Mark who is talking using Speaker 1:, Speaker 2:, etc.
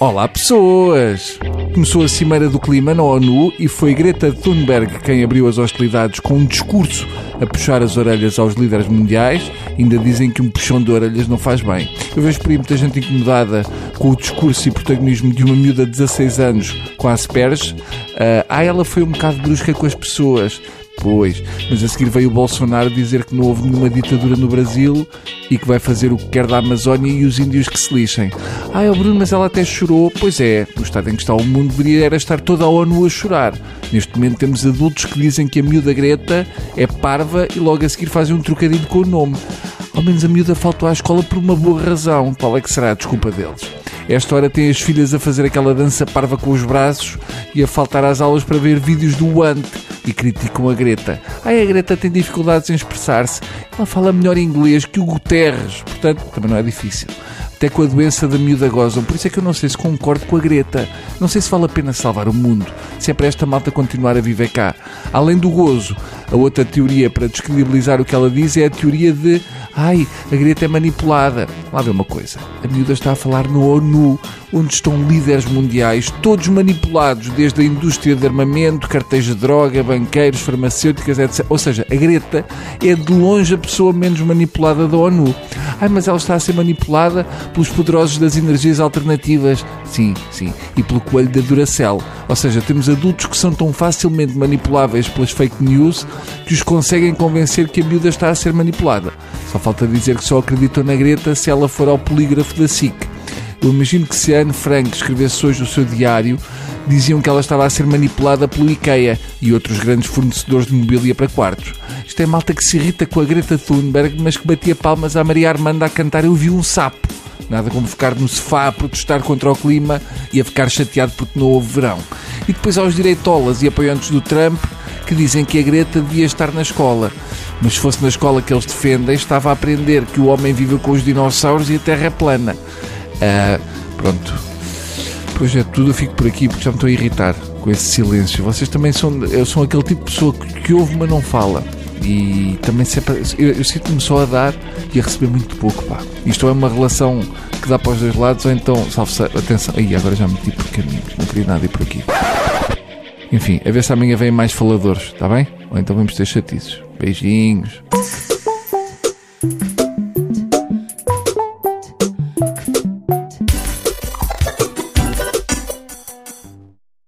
Speaker 1: Olá, pessoas! Começou a Cimeira do Clima na ONU e foi Greta Thunberg quem abriu as hostilidades com um discurso a puxar as orelhas aos líderes mundiais. Ainda dizem que um puxão de orelhas não faz bem. Eu vejo por aí muita gente incomodada com o discurso e protagonismo de uma miúda de 16 anos com Asperges. Uh, ah, ela foi um bocado brusca com as pessoas. Pois, mas a seguir veio o Bolsonaro dizer que não houve nenhuma ditadura no Brasil e que vai fazer o que quer da Amazónia e os índios que se lixem. Ah, é o Bruno, mas ela até chorou. Pois é, no estado em que está o mundo deveria era estar toda a ONU a chorar. Neste momento temos adultos que dizem que a miúda Greta é parva e logo a seguir fazem um trocadilho com o nome. Ao menos a miúda faltou à escola por uma boa razão. Qual é que será a desculpa deles? Esta hora tem as filhas a fazer aquela dança parva com os braços e a faltar às aulas para ver vídeos do Ant e criticam a Greta. Ai, a Greta tem dificuldades em expressar-se. Ela fala melhor inglês que o Guterres, portanto, também não é difícil. Até com a doença da miúda gozam. Por isso é que eu não sei se concordo com a Greta. Não sei se vale a pena salvar o mundo, se é para esta malta continuar a viver cá. Além do gozo, a outra teoria para descredibilizar o que ela diz é a teoria de ai, a Greta é manipulada. Lá vê uma coisa. A miúda está a falar no ONU, onde estão líderes mundiais, todos manipulados, desde a indústria de armamento, cartéis de droga, banqueiros, farmacêuticas, etc. Ou seja, a Greta é de longe a pessoa menos manipulada da ONU. Ai, mas ela está a ser manipulada pelos poderosos das energias alternativas. Sim, sim. E pelo coelho da Duracell. Ou seja, temos adultos que são tão facilmente manipuláveis pelas fake news que os conseguem convencer que a miúda está a ser manipulada. Só falta dizer que só acreditam na Greta se ela for ao polígrafo da SIC. Eu imagino que se a Anne Frank escrevesse hoje o seu diário, diziam que ela estava a ser manipulada pelo IKEA e outros grandes fornecedores de mobília para quartos. Isto é malta que se irrita com a Greta Thunberg, mas que batia palmas à Maria Armanda a cantar Eu vi um sapo. Nada como ficar no sofá a protestar contra o clima e a ficar chateado porque não houve verão. E depois aos direitolas e apoiantes do Trump que dizem que a Greta devia estar na escola. Mas se fosse na escola que eles defendem, estava a aprender que o homem vive com os dinossauros e a Terra é plana. Uh, pronto. Pois é, tudo eu fico por aqui porque já me estou a irritar com esse silêncio. Vocês também são, sou aquele tipo de pessoa que ouve, mas não fala. E também sempre, eu, eu sinto-me só a dar e a receber muito pouco, pá. Isto é uma relação que dá para os dois lados, ou então, salve atenção, aí agora já me meti por caminho, não queria nada ir por aqui. Enfim, a ver se amanhã vem mais faladores, está bem? Ou então vamos ter chatices. Beijinhos.